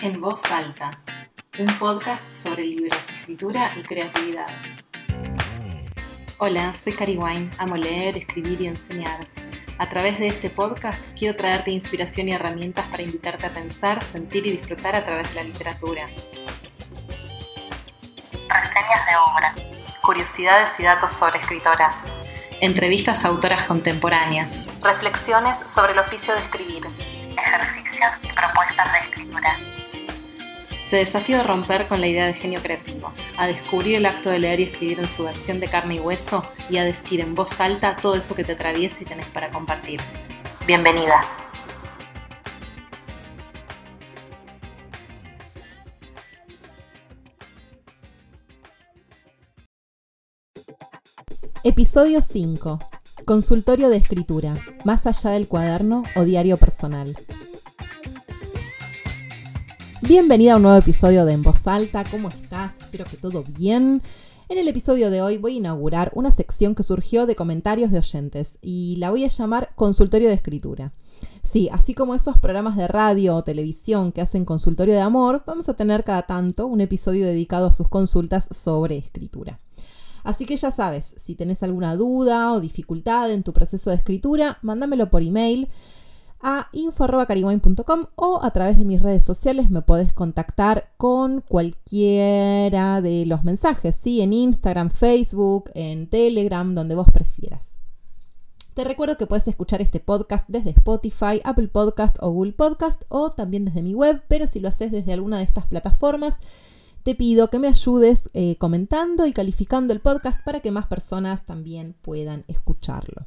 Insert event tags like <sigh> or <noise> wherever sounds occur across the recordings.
En voz alta, un podcast sobre libros, escritura y creatividad. Hola, soy Cari Wine, amo leer, escribir y enseñar. A través de este podcast quiero traerte inspiración y herramientas para invitarte a pensar, sentir y disfrutar a través de la literatura. Reseñas de obra, curiosidades y datos sobre escritoras, entrevistas a autoras contemporáneas, reflexiones sobre el oficio de escribir, ejercicios y propuestas de escritura. Te desafío a romper con la idea de genio creativo, a descubrir el acto de leer y escribir en su versión de carne y hueso y a decir en voz alta todo eso que te atraviesa y tenés para compartir. Bienvenida. Episodio 5. Consultorio de escritura, más allá del cuaderno o diario personal. Bienvenida a un nuevo episodio de En Voz Alta. ¿Cómo estás? Espero que todo bien. En el episodio de hoy voy a inaugurar una sección que surgió de comentarios de oyentes y la voy a llamar Consultorio de Escritura. Sí, así como esos programas de radio o televisión que hacen consultorio de amor, vamos a tener cada tanto un episodio dedicado a sus consultas sobre escritura. Así que ya sabes, si tenés alguna duda o dificultad en tu proceso de escritura, mándamelo por email a info.cariwine.com o a través de mis redes sociales me puedes contactar con cualquiera de los mensajes, ¿sí? En Instagram, Facebook, en Telegram, donde vos prefieras. Te recuerdo que puedes escuchar este podcast desde Spotify, Apple Podcast o Google Podcast o también desde mi web, pero si lo haces desde alguna de estas plataformas, te pido que me ayudes eh, comentando y calificando el podcast para que más personas también puedan escucharlo.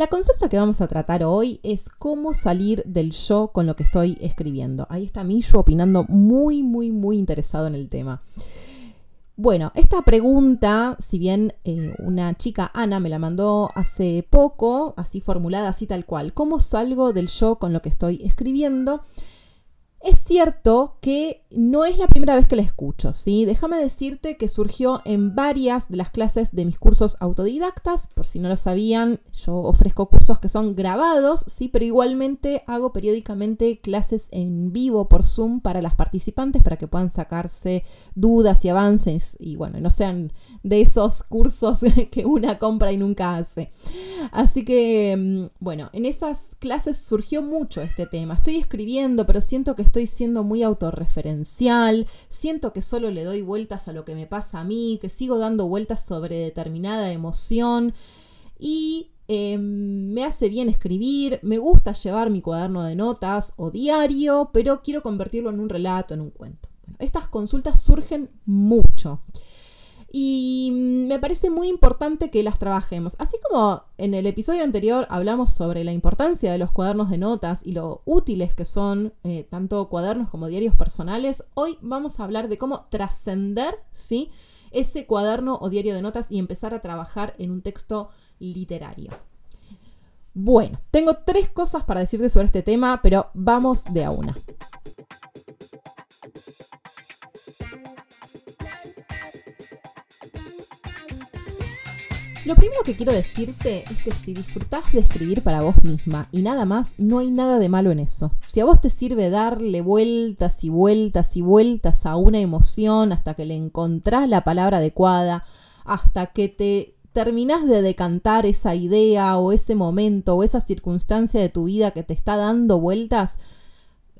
La consulta que vamos a tratar hoy es cómo salir del yo con lo que estoy escribiendo. Ahí está Millo opinando muy, muy, muy interesado en el tema. Bueno, esta pregunta, si bien eh, una chica, Ana, me la mandó hace poco, así formulada, así tal cual, ¿cómo salgo del yo con lo que estoy escribiendo? Es cierto que no es la primera vez que la escucho, ¿sí? Déjame decirte que surgió en varias de las clases de mis cursos autodidactas. Por si no lo sabían, yo ofrezco cursos que son grabados, ¿sí? Pero igualmente hago periódicamente clases en vivo por Zoom para las participantes para que puedan sacarse dudas y avances y bueno, no sean de esos cursos <laughs> que una compra y nunca hace. Así que, mm, bueno, en esas clases surgió mucho este tema. Estoy escribiendo, pero siento que estoy siendo muy autorreferencial, siento que solo le doy vueltas a lo que me pasa a mí, que sigo dando vueltas sobre determinada emoción y em, me hace bien escribir, me gusta llevar mi cuaderno de notas o diario, pero quiero convertirlo en un relato, en un cuento. estas consultas surgen mucho y me parece muy importante que las trabajemos. Así como en el episodio anterior hablamos sobre la importancia de los cuadernos de notas y lo útiles que son eh, tanto cuadernos como diarios personales, hoy vamos a hablar de cómo trascender ¿sí? ese cuaderno o diario de notas y empezar a trabajar en un texto literario. Bueno, tengo tres cosas para decirte sobre este tema, pero vamos de a una. Lo primero que quiero decirte es que si disfrutás de escribir para vos misma y nada más, no hay nada de malo en eso. Si a vos te sirve darle vueltas y vueltas y vueltas a una emoción hasta que le encontrás la palabra adecuada, hasta que te terminás de decantar esa idea o ese momento o esa circunstancia de tu vida que te está dando vueltas,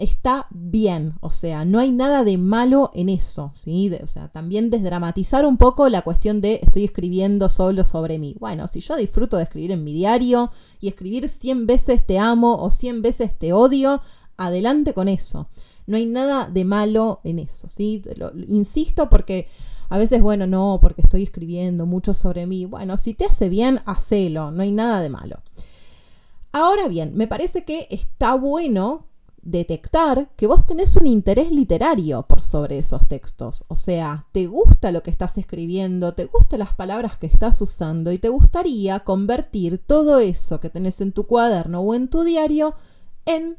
está bien, o sea, no hay nada de malo en eso, ¿sí? o sea, también desdramatizar un poco la cuestión de estoy escribiendo solo sobre mí. Bueno, si yo disfruto de escribir en mi diario y escribir 100 veces te amo o 100 veces te odio, adelante con eso. No hay nada de malo en eso, ¿sí? insisto porque a veces, bueno, no, porque estoy escribiendo mucho sobre mí. Bueno, si te hace bien, hacelo, no hay nada de malo. Ahora bien, me parece que está bueno detectar que vos tenés un interés literario por sobre esos textos. O sea, te gusta lo que estás escribiendo, te gustan las palabras que estás usando y te gustaría convertir todo eso que tenés en tu cuaderno o en tu diario en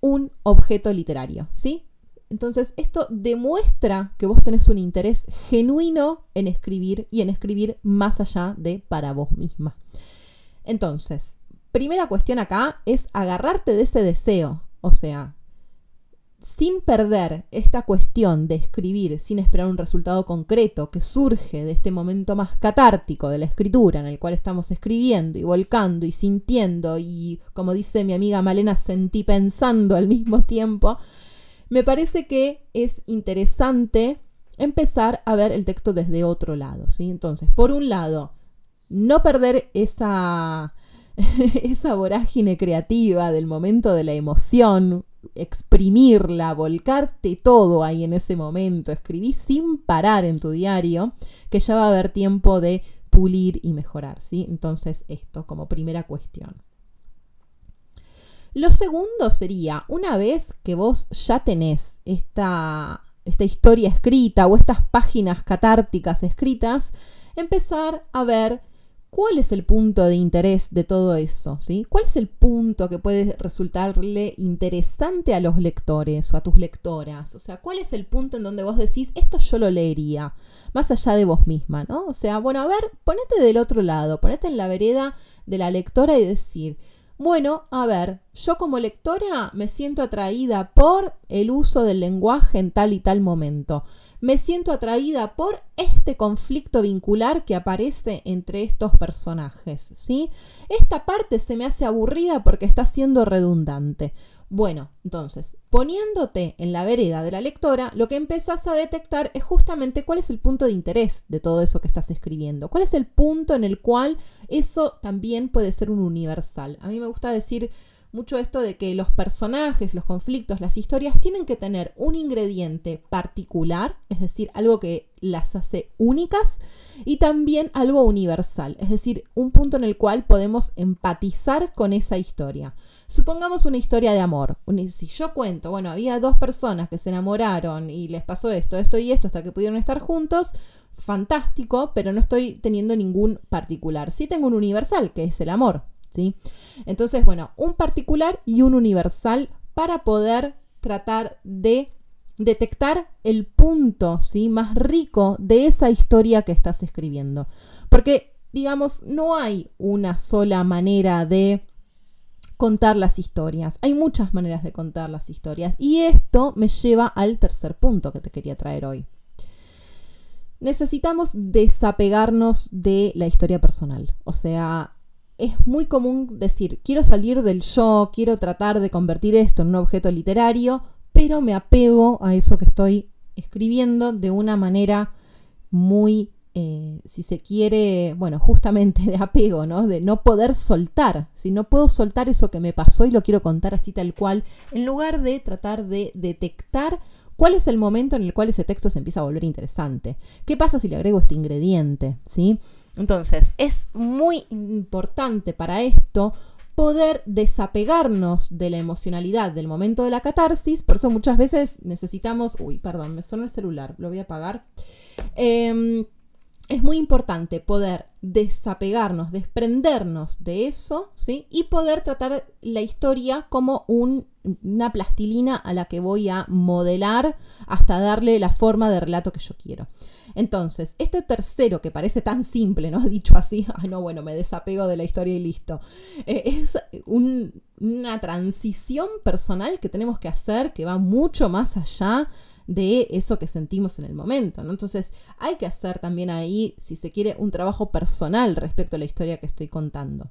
un objeto literario, ¿sí? Entonces, esto demuestra que vos tenés un interés genuino en escribir y en escribir más allá de para vos misma. Entonces, primera cuestión acá es agarrarte de ese deseo, o sea, sin perder esta cuestión de escribir sin esperar un resultado concreto que surge de este momento más catártico de la escritura en el cual estamos escribiendo y volcando y sintiendo y como dice mi amiga Malena sentí pensando al mismo tiempo, me parece que es interesante empezar a ver el texto desde otro lado, ¿sí? Entonces, por un lado, no perder esa <laughs> esa vorágine creativa del momento de la emoción, exprimirla, volcarte todo ahí en ese momento, escribí sin parar en tu diario, que ya va a haber tiempo de pulir y mejorar, ¿sí? Entonces, esto como primera cuestión. Lo segundo sería, una vez que vos ya tenés esta, esta historia escrita o estas páginas catárticas escritas, empezar a ver ¿Cuál es el punto de interés de todo eso? ¿sí? ¿Cuál es el punto que puede resultarle interesante a los lectores o a tus lectoras? O sea, ¿cuál es el punto en donde vos decís, esto yo lo leería, más allá de vos misma, ¿no? O sea, bueno, a ver, ponete del otro lado, ponete en la vereda de la lectora y decir, bueno, a ver, yo como lectora me siento atraída por el uso del lenguaje en tal y tal momento. Me siento atraída por este conflicto vincular que aparece entre estos personajes, ¿sí? Esta parte se me hace aburrida porque está siendo redundante. Bueno, entonces, poniéndote en la vereda de la lectora, lo que empezás a detectar es justamente cuál es el punto de interés de todo eso que estás escribiendo, cuál es el punto en el cual eso también puede ser un universal. A mí me gusta decir mucho esto de que los personajes, los conflictos, las historias tienen que tener un ingrediente particular, es decir, algo que las hace únicas, y también algo universal, es decir, un punto en el cual podemos empatizar con esa historia. Supongamos una historia de amor. Si yo cuento, bueno, había dos personas que se enamoraron y les pasó esto, esto y esto hasta que pudieron estar juntos, fantástico, pero no estoy teniendo ningún particular. Sí tengo un universal, que es el amor, entonces, bueno, un particular y un universal para poder tratar de detectar el punto más rico de esa historia que estás escribiendo. Porque, digamos, no hay una sola manera de contar las historias. Hay muchas maneras de contar las historias. Y esto me lleva al tercer punto que te quería traer hoy. Necesitamos desapegarnos de la historia personal. O sea, es muy común decir, quiero salir del yo, quiero tratar de convertir esto en un objeto literario, pero me apego a eso que estoy escribiendo de una manera muy, eh, si se quiere, bueno, justamente de apego, ¿no? De no poder soltar. Si no puedo soltar eso que me pasó y lo quiero contar así tal cual, en lugar de tratar de detectar ¿Cuál es el momento en el cual ese texto se empieza a volver interesante? ¿Qué pasa si le agrego este ingrediente? ¿Sí? Entonces, es muy importante para esto poder desapegarnos de la emocionalidad del momento de la catarsis, por eso muchas veces necesitamos, uy, perdón, me sonó el celular, lo voy a apagar. Em, es muy importante poder desapegarnos, desprendernos de eso, ¿sí? Y poder tratar la historia como una plastilina a la que voy a modelar hasta darle la forma de relato que yo quiero. Entonces, este tercero que parece tan simple, ¿no? <laughs> Dicho así, <laughs> ah, no, bueno, me desapego de la historia y listo. Eh, es una transición personal que tenemos que hacer que va mucho más allá de eso que sentimos en el momento, ¿no? Entonces hay que hacer también ahí, si se quiere, un trabajo personal respecto a la historia que estoy contando.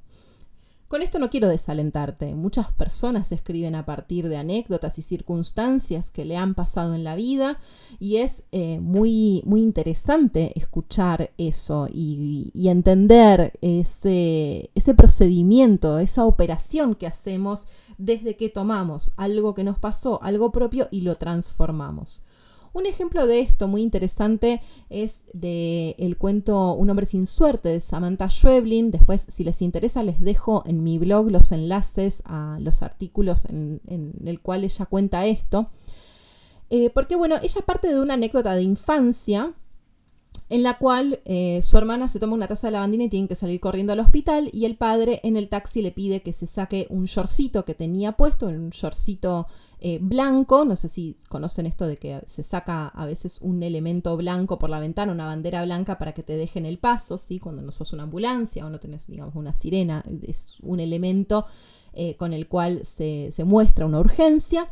Con esto no quiero desalentarte. Muchas personas escriben a partir de anécdotas y circunstancias que le han pasado en la vida y es eh, muy, muy interesante escuchar eso y, y entender ese, ese procedimiento, esa operación que hacemos desde que tomamos algo que nos pasó, algo propio y lo transformamos. Un ejemplo de esto muy interesante es de el cuento Un hombre sin suerte de Samantha Schweblin. Después, si les interesa, les dejo en mi blog los enlaces a los artículos en, el cual ella cuenta esto. Eh, porque bueno, ella parte de una anécdota de infancia en la cual eh, su hermana se toma una taza de lavandina y tiene que salir corriendo al hospital y el padre en el taxi le pide que se saque un shortcito que tenía puesto, un shortcito eh, blanco, no sé si conocen esto de que se saca a veces un elemento blanco por la ventana, una bandera blanca para que te dejen el paso, ¿sí? cuando no sos una ambulancia o no tenés, digamos, una sirena, es un elemento eh, con el cual se, muestra una urgencia.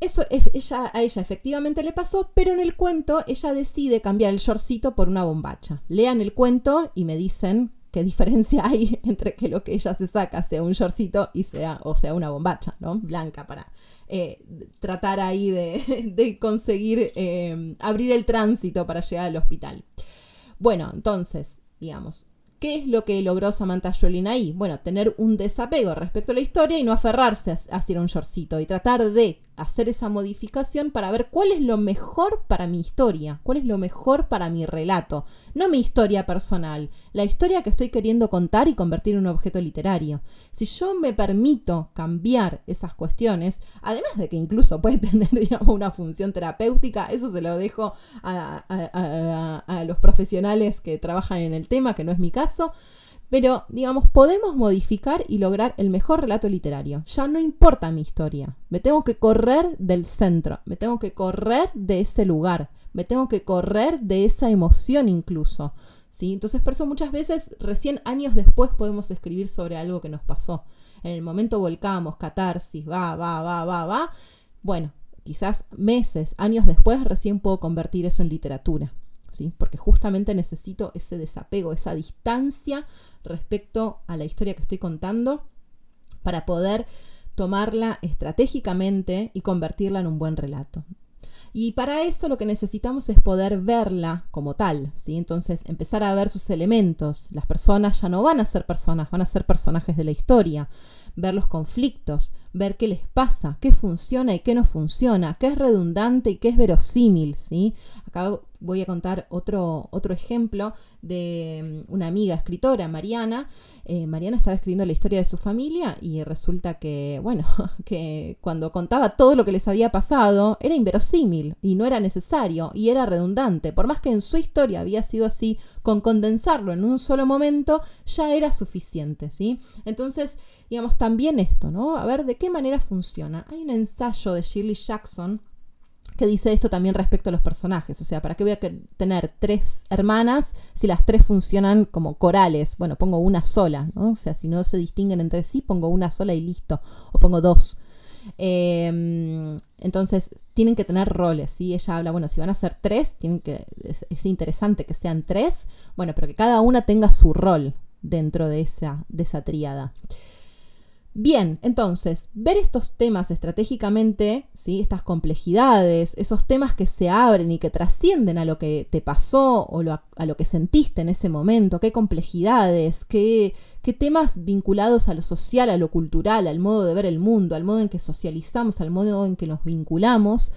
Eso ella, a ella efectivamente le pasó, pero en el cuento ella decide cambiar el shortcito por una bombacha. Lean el cuento y me dicen qué diferencia <laughs> hay entre que lo que ella se saca sea un shortcito y sea, o sea, una bombacha, ¿no? Blanca para eh, tratar ahí de, <laughs> conseguir eh, abrir el tránsito para llegar al hospital. Bueno, entonces, digamos, ¿Qué es lo que logró Samantha Joelin ahí? Bueno, tener un desapego respecto a la historia y no aferrarse a, hacer un shortcito y tratar de hacer esa modificación para ver cuál es lo mejor para mi historia, cuál es lo mejor para mi relato, no mi historia personal, la historia que estoy queriendo contar y convertir en un objeto literario. Si yo me permito cambiar esas cuestiones, además de que incluso puede <laughs> tener digamos, una función terapéutica, eso se lo dejo a, a los profesionales que trabajan en el tema, que no es mi caso, pero, digamos, podemos modificar y lograr el mejor relato literario. Ya no importa mi historia. Me tengo que correr del centro. Me tengo que correr de ese lugar. Me tengo que correr de esa emoción incluso. ¿sí? Entonces, por eso muchas veces, recién años después, podemos escribir sobre algo que nos pasó. En el momento volcamos, catarsis, va, va, va, va, va. Bueno, quizás meses, años después, recién puedo convertir eso en literatura. Porque justamente necesito ese desapego, esa distancia respecto a la historia que estoy contando para poder tomarla estratégicamente y convertirla en un buen relato. Y para eso lo que necesitamos es poder verla como tal, ¿sí? Entonces empezar a ver sus elementos. Las personas ya no van a ser personas, van a ser personajes de la historia. Ver los conflictos, ver qué les pasa, qué funciona y qué no funciona, qué es redundante y qué es verosímil, ¿sí? Acá voy a contar otro, otro ejemplo de mm, una amiga escritora, Mariana. Eh, Mariana estaba escribiendo la historia de su familia y resulta que, bueno, <laughs> que cuando contaba todo lo que les había pasado era inverosímil y no era necesario y era redundante. Por más que en su historia había sido así, con condensarlo en un solo momento ya era suficiente, ¿sí? Entonces, digamos, también esto, ¿no? A ver de qué manera funciona. Hay un ensayo de Shirley Jackson que dice esto también respecto a los personajes. O sea, ¿para qué voy a tener tres hermanas si las tres funcionan como corales? Bueno, pongo una sola, ¿no? O sea, si no se distinguen entre sí, pongo una sola y listo. O pongo dos. Em, entonces, tienen que tener roles, ¿sí? Ella habla, bueno, si van a ser tres, tienen que, es, es, interesante que sean tres, bueno, pero que cada una tenga su rol dentro de esa, de esa tríada. Bien, entonces, ver estos temas estratégicamente, ¿sí? estas complejidades, esos temas que se abren y que trascienden a lo que te pasó o a, lo que sentiste en ese momento, qué complejidades, qué, qué temas vinculados a lo social, a lo cultural, al modo de ver el mundo, al modo en que socializamos, al modo en que nos vinculamos,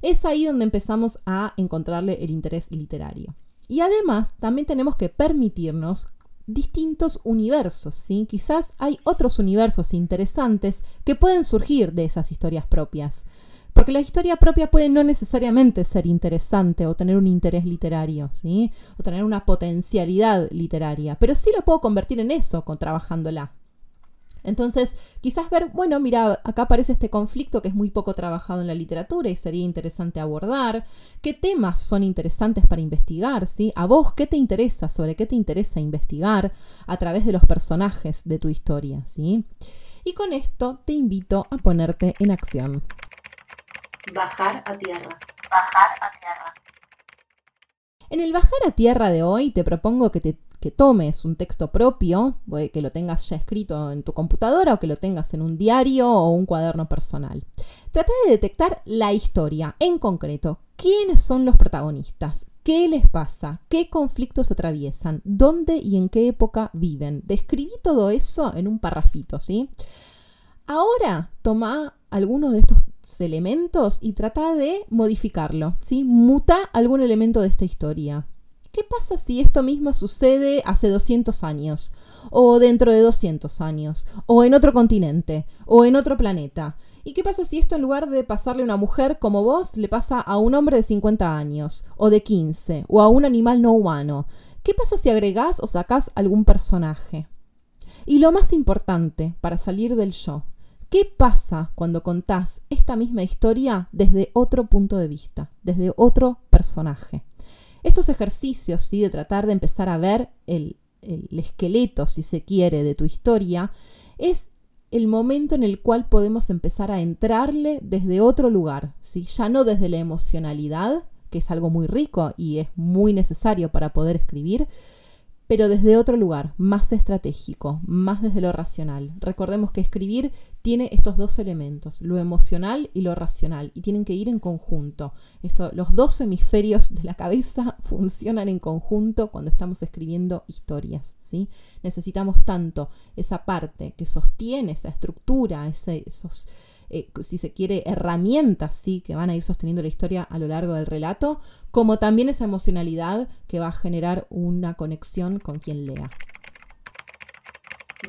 es ahí donde empezamos a encontrarle el interés literario. Y además, también tenemos que permitirnos distintos universos, ¿sí? Quizás hay otros universos interesantes que pueden surgir de esas historias propias. Porque la historia propia puede no necesariamente ser interesante o tener un interés literario, ¿sí? O tener una potencialidad literaria, pero sí lo puedo convertir en eso con trabajándola. Entonces, quizás ver, bueno, mira, acá aparece este conflicto que es muy poco trabajado en la literatura y sería interesante abordar. ¿Qué temas son interesantes para investigar? ¿sí? ¿A vos qué te interesa? ¿Sobre qué te interesa investigar a través de los personajes de tu historia? ¿sí? Y con esto te invito a ponerte en acción. Bajar a tierra. Bajar a tierra. En el bajar a tierra de hoy te propongo que te que tomes un texto propio, que lo tengas ya escrito en tu computadora o que lo tengas en un diario o un cuaderno personal. Trata de detectar la historia, en concreto, quiénes son los protagonistas, qué les pasa, qué conflictos atraviesan, dónde y en qué época viven. Describí todo eso en un parrafito, ¿sí? Ahora toma algunos de estos elementos y trata de modificarlo, ¿sí? Muta algún elemento de esta historia. ¿Qué pasa si esto mismo sucede hace 200 años? O dentro de 200 años? O en otro continente? O en otro planeta? ¿Y qué pasa si esto en lugar de pasarle a una mujer como vos, le pasa a un hombre de 50 años? O de 15? O a un animal no humano? ¿Qué pasa si agregás o sacás algún personaje? Y lo más importante, para salir del yo, ¿qué pasa cuando contás esta misma historia desde otro punto de vista, desde otro personaje? Estos ejercicios, ¿sí? de tratar de empezar a ver el, el esqueleto, si se quiere, de tu historia, es el momento en el cual podemos empezar a entrarle desde otro lugar, ¿sí? ya no desde la emocionalidad, que es algo muy rico y es muy necesario para poder escribir, pero desde otro lugar, más estratégico, más desde lo racional. Recordemos que escribir tiene estos dos elementos, lo emocional y lo racional, y tienen que ir en conjunto. Esto, los dos hemisferios de la cabeza <laughs> funcionan en conjunto cuando estamos escribiendo historias. ¿sí? Necesitamos tanto esa parte que sostiene esa estructura, esos eh, si se quiere, herramientas ¿sí? que van a ir sosteniendo la historia a lo largo del relato, como también esa emocionalidad que va a generar una conexión con quien lea.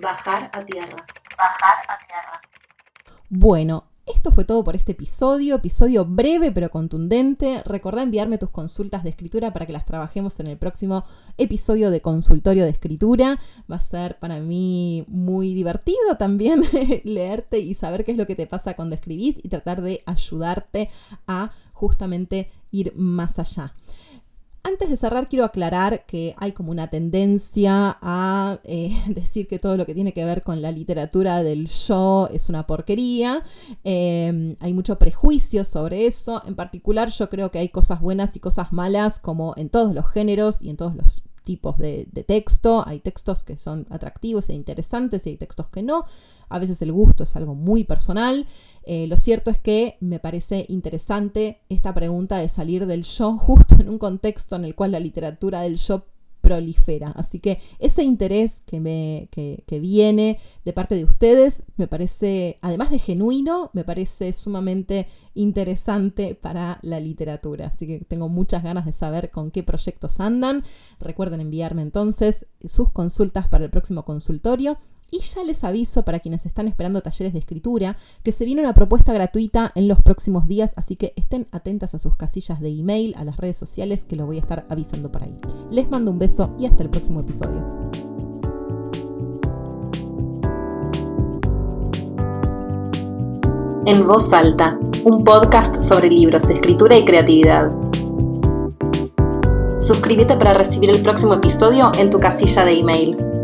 Bajar a tierra. Bajar a tierra. Bueno, esto fue todo por este episodio, episodio breve pero contundente. Recordá enviarme tus consultas de escritura para que las trabajemos en el próximo episodio de consultorio de escritura. Va a ser para mí muy divertido también <laughs> leerte y saber qué es lo que te pasa cuando escribís y tratar de ayudarte a justamente ir más allá. Antes de cerrar, quiero aclarar que hay como una tendencia a eh, <laughs> decir que todo lo que tiene que ver con la literatura del yo es una porquería. Em, hay mucho prejuicio sobre eso. En particular, yo creo que hay cosas buenas y cosas malas, como en todos los géneros y en todos los tipos de, texto. Hay textos que son atractivos e interesantes y hay textos que no. A veces el gusto es algo muy personal. Eh, lo cierto es que me parece interesante esta pregunta de salir del yo <laughs> justo en un contexto en el cual la literatura del yo prolifera. Así que ese interés que, me, que, viene de parte de ustedes me parece, además de genuino, me parece sumamente interesante para la literatura. Así que tengo muchas ganas de saber con qué proyectos andan. Recuerden enviarme entonces sus consultas para el próximo consultorio y ya les aviso para quienes están esperando talleres de escritura que se viene una propuesta gratuita en los próximos días, así que estén atentas a sus casillas de email, a las redes sociales que lo voy a estar avisando por ahí. Les mando un beso y hasta el próximo episodio. En voz alta, un podcast sobre libros, escritura y creatividad. Suscríbete para recibir el próximo episodio en tu casilla de email.